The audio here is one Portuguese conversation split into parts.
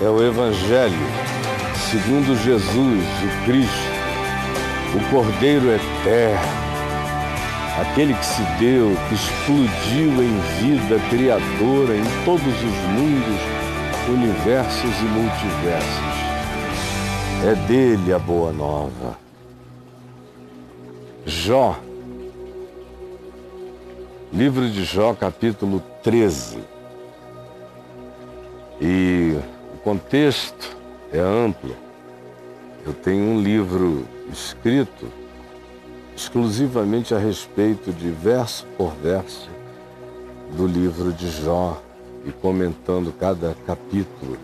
é o Evangelho, segundo Jesus, o Cristo, o Cordeiro Eterno, aquele que se deu, que explodiu em vida criadora em todos os mundos, universos e multiversos. É dele a boa nova. Jó, livro de Jó, capítulo 13. E contexto é amplo. Eu tenho um livro escrito exclusivamente a respeito de verso por verso do livro de Jó e comentando cada capítulo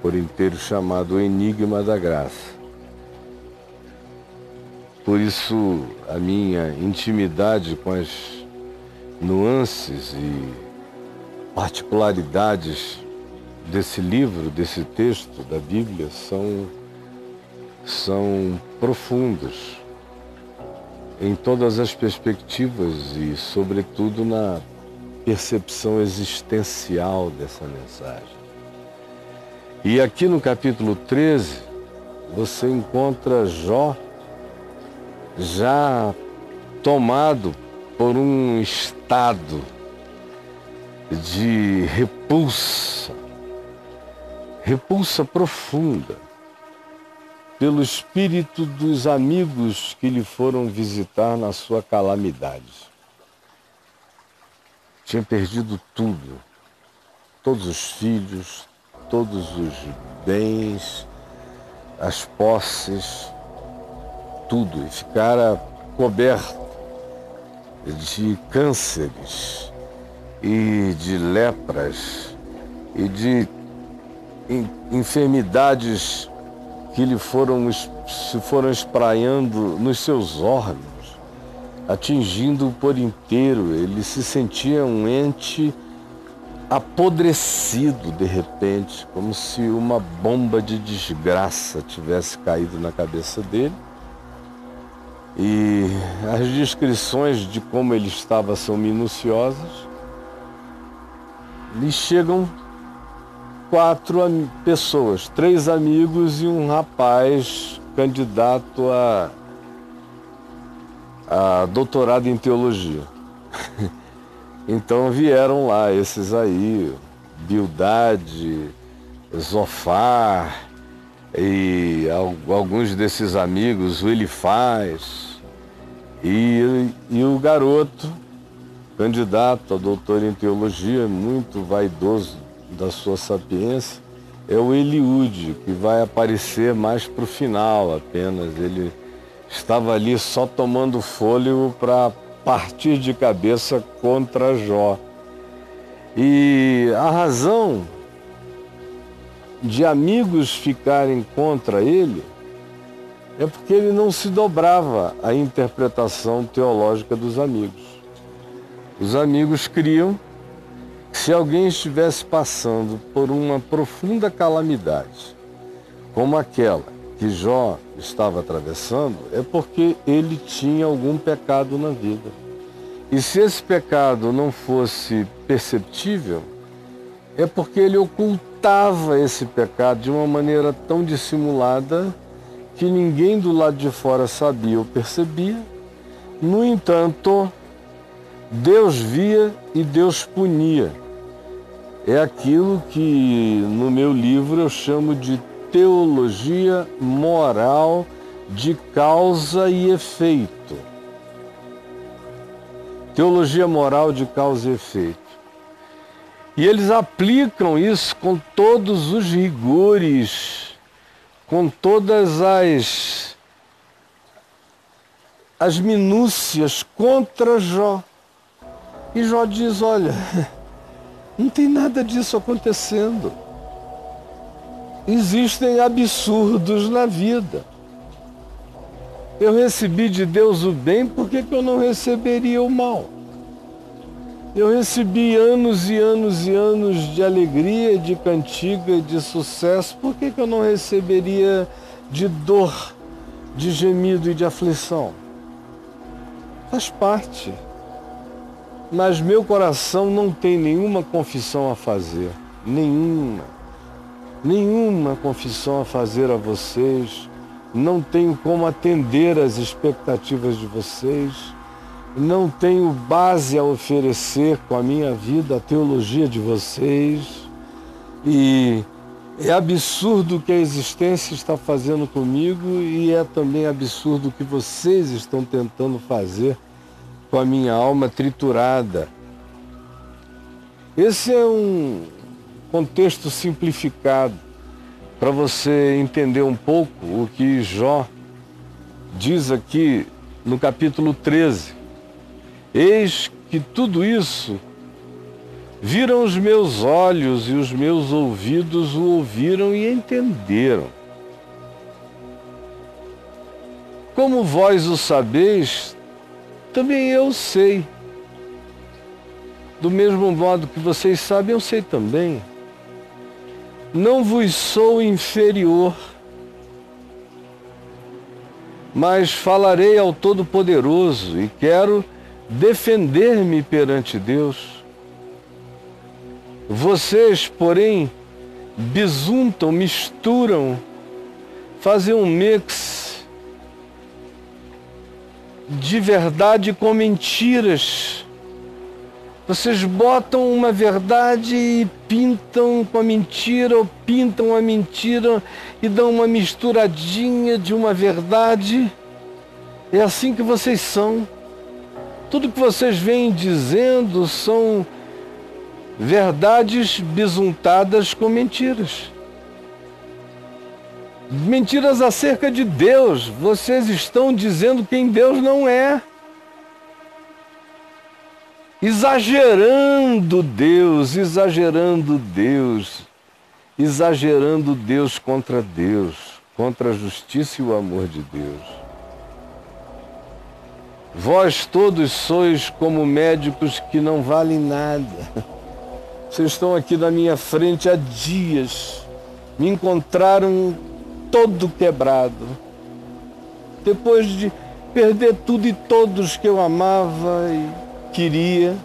por inteiro chamado O Enigma da Graça. Por isso, a minha intimidade com as nuances e particularidades desse livro, desse texto da Bíblia, são, são profundos em todas as perspectivas e, sobretudo, na percepção existencial dessa mensagem. E aqui no capítulo 13, você encontra Jó já tomado por um estado de repulsa, repulsa profunda pelo espírito dos amigos que lhe foram visitar na sua calamidade. Tinha perdido tudo, todos os filhos, todos os bens, as posses, tudo, e ficara coberto de cânceres e de lepras e de enfermidades que lhe foram, se foram espraiando nos seus órgãos, atingindo-o por inteiro. Ele se sentia um ente apodrecido de repente, como se uma bomba de desgraça tivesse caído na cabeça dele. E as descrições de como ele estava são minuciosas. Lhe chegam quatro pessoas, três amigos e um rapaz candidato a, a doutorado em teologia. então vieram lá esses aí, Bildade, Zofar e alguns desses amigos, o Elifaz e, e o garoto, candidato a doutor em teologia, muito vaidoso da sua sapiência é o Eliúde, que vai aparecer mais para o final apenas. Ele estava ali só tomando fôlego para partir de cabeça contra Jó. E a razão de amigos ficarem contra ele é porque ele não se dobrava à interpretação teológica dos amigos. Os amigos criam se alguém estivesse passando por uma profunda calamidade, como aquela que Jó estava atravessando, é porque ele tinha algum pecado na vida. E se esse pecado não fosse perceptível, é porque ele ocultava esse pecado de uma maneira tão dissimulada que ninguém do lado de fora sabia ou percebia. No entanto, Deus via e Deus punia. É aquilo que no meu livro eu chamo de teologia moral de causa e efeito. Teologia moral de causa e efeito. E eles aplicam isso com todos os rigores, com todas as as minúcias contra Jó. E Jó diz: olha, não tem nada disso acontecendo. Existem absurdos na vida. Eu recebi de Deus o bem, por que, que eu não receberia o mal? Eu recebi anos e anos e anos de alegria, de cantiga, de sucesso, por que, que eu não receberia de dor, de gemido e de aflição? Faz parte mas meu coração não tem nenhuma confissão a fazer, nenhuma. nenhuma confissão a fazer a vocês, não tenho como atender às expectativas de vocês, não tenho base a oferecer com a minha vida, a teologia de vocês, e é absurdo o que a existência está fazendo comigo e é também absurdo o que vocês estão tentando fazer com a minha alma triturada. Esse é um contexto simplificado para você entender um pouco o que Jó diz aqui no capítulo 13. Eis que tudo isso viram os meus olhos e os meus ouvidos o ouviram e entenderam. Como vós o sabeis, também eu sei. Do mesmo modo que vocês sabem, eu sei também. Não vos sou inferior, mas falarei ao Todo-Poderoso e quero defender-me perante Deus. Vocês, porém, bisuntam, misturam, fazem um mix de verdade com mentiras vocês botam uma verdade e pintam com a mentira, ou pintam a mentira e dão uma misturadinha de uma verdade. É assim que vocês são. Tudo que vocês vêm dizendo são verdades bisuntadas com mentiras. Mentiras acerca de Deus. Vocês estão dizendo quem Deus não é exagerando Deus, exagerando Deus, exagerando Deus contra Deus, contra a justiça e o amor de Deus. Vós todos sois como médicos que não valem nada. Vocês estão aqui na minha frente há dias, me encontraram todo quebrado. Depois de perder tudo e todos que eu amava e queria.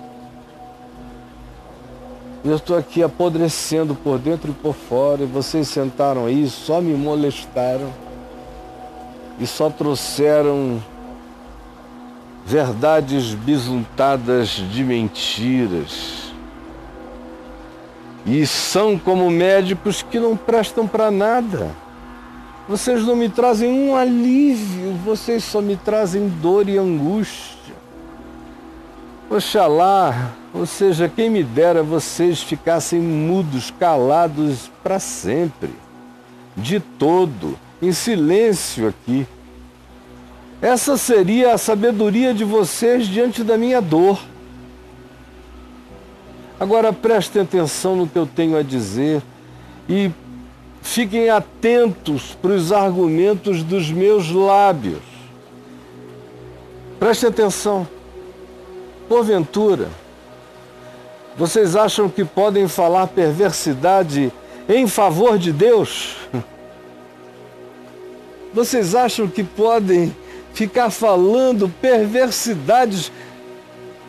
Eu estou aqui apodrecendo por dentro e por fora, e vocês sentaram aí, só me molestaram e só trouxeram verdades bisuntadas de mentiras. E são como médicos que não prestam para nada. Vocês não me trazem um alívio, vocês só me trazem dor e angústia. Oxalá, ou seja, quem me dera vocês ficassem mudos, calados para sempre, de todo, em silêncio aqui. Essa seria a sabedoria de vocês diante da minha dor. Agora prestem atenção no que eu tenho a dizer e fiquem atentos para os argumentos dos meus lábios. Prestem atenção. Porventura, vocês acham que podem falar perversidade em favor de Deus? Vocês acham que podem ficar falando perversidades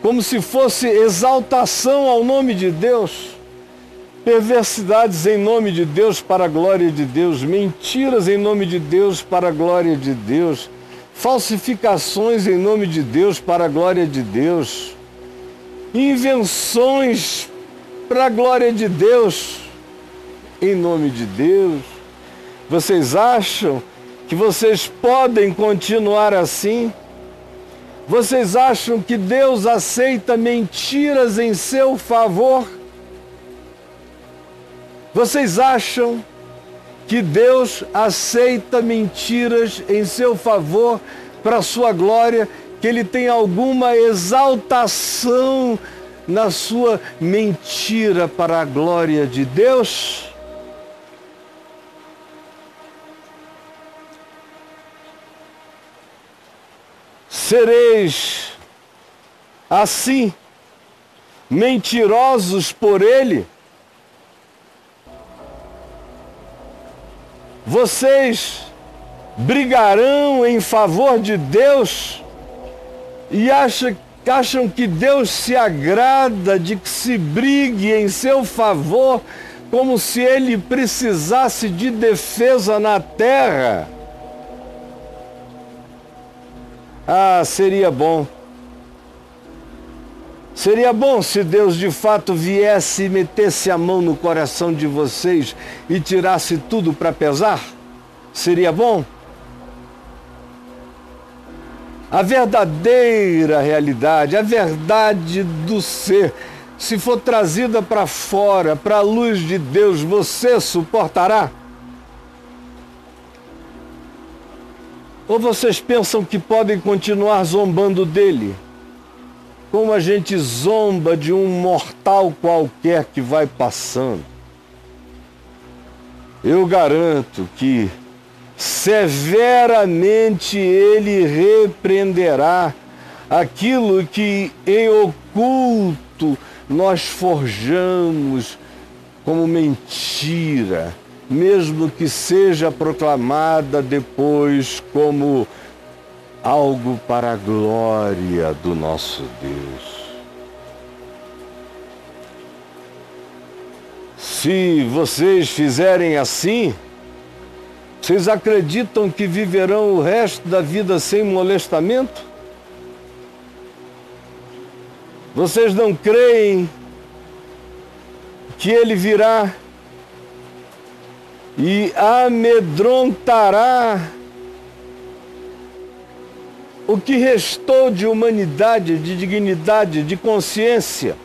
como se fosse exaltação ao nome de Deus? Perversidades em nome de Deus para a glória de Deus, mentiras em nome de Deus para a glória de Deus falsificações em nome de Deus para a glória de Deus, invenções para a glória de Deus, em nome de Deus. Vocês acham que vocês podem continuar assim? Vocês acham que Deus aceita mentiras em seu favor? Vocês acham que Deus aceita mentiras em seu favor para sua glória, que ele tem alguma exaltação na sua mentira para a glória de Deus? Sereis assim mentirosos por ele? Vocês brigarão em favor de Deus e acham, acham que Deus se agrada de que se brigue em seu favor como se ele precisasse de defesa na terra. Ah, seria bom. Seria bom se Deus de fato viesse e metesse a mão no coração de vocês e tirasse tudo para pesar? Seria bom? A verdadeira realidade, a verdade do ser, se for trazida para fora, para a luz de Deus, você suportará? Ou vocês pensam que podem continuar zombando dele? Como a gente zomba de um mortal qualquer que vai passando. Eu garanto que severamente ele repreenderá aquilo que em oculto nós forjamos como mentira, mesmo que seja proclamada depois como algo para a glória do nosso Deus. Se vocês fizerem assim, vocês acreditam que viverão o resto da vida sem molestamento? Vocês não creem que ele virá e amedrontará o que restou de humanidade, de dignidade, de consciência?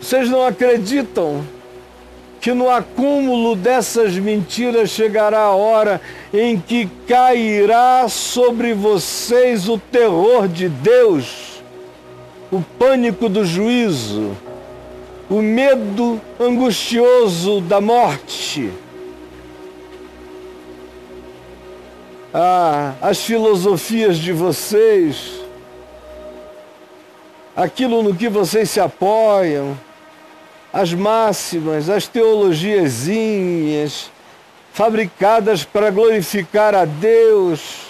Vocês não acreditam que no acúmulo dessas mentiras chegará a hora em que cairá sobre vocês o terror de Deus, o pânico do juízo, o medo angustioso da morte. Ah, as filosofias de vocês, aquilo no que vocês se apoiam, as máximas, as teologiazinhas, fabricadas para glorificar a Deus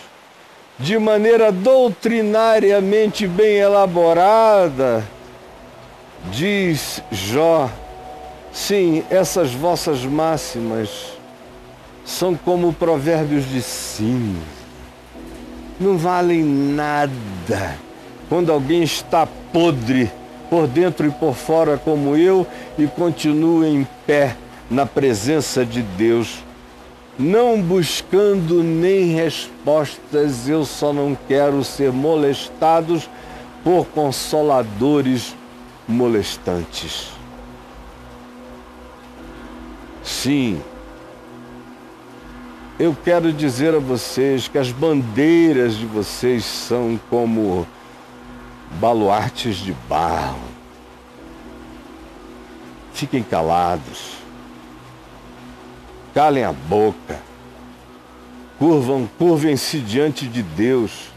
de maneira doutrinariamente bem elaborada, diz Jó. Sim, essas vossas máximas são como provérbios de sim. Não valem nada quando alguém está podre por dentro e por fora como eu e continuo em pé na presença de Deus, não buscando nem respostas, eu só não quero ser molestados por consoladores molestantes. Sim, eu quero dizer a vocês que as bandeiras de vocês são como baluartes de barro. Fiquem calados, calem a boca, curvam, curvem-se diante de Deus,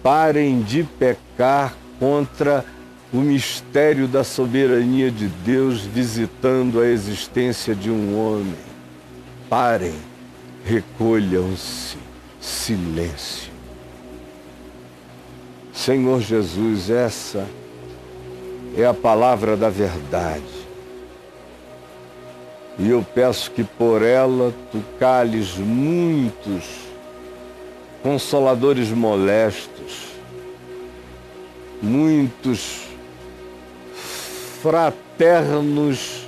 parem de pecar contra o mistério da soberania de Deus visitando a existência de um homem. Parem, recolham-se, silêncio. Senhor Jesus, essa é a palavra da verdade. E eu peço que por ela tu cales muitos consoladores molestos, muitos fraternos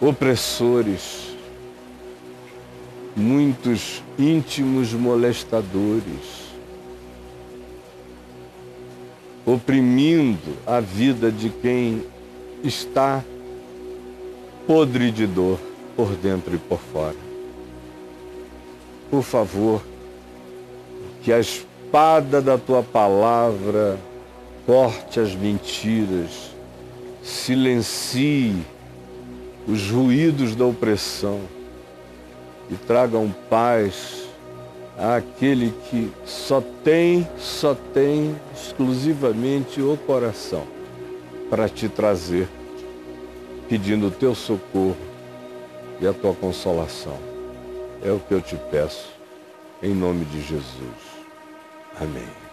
opressores, muitos íntimos molestadores oprimindo a vida de quem está podre de dor por dentro e por fora. Por favor, que a espada da tua palavra corte as mentiras, silencie os ruídos da opressão e tragam paz àquele que só tem, só tem exclusivamente o coração para te trazer, pedindo o teu socorro e a tua consolação. É o que eu te peço, em nome de Jesus. Amém.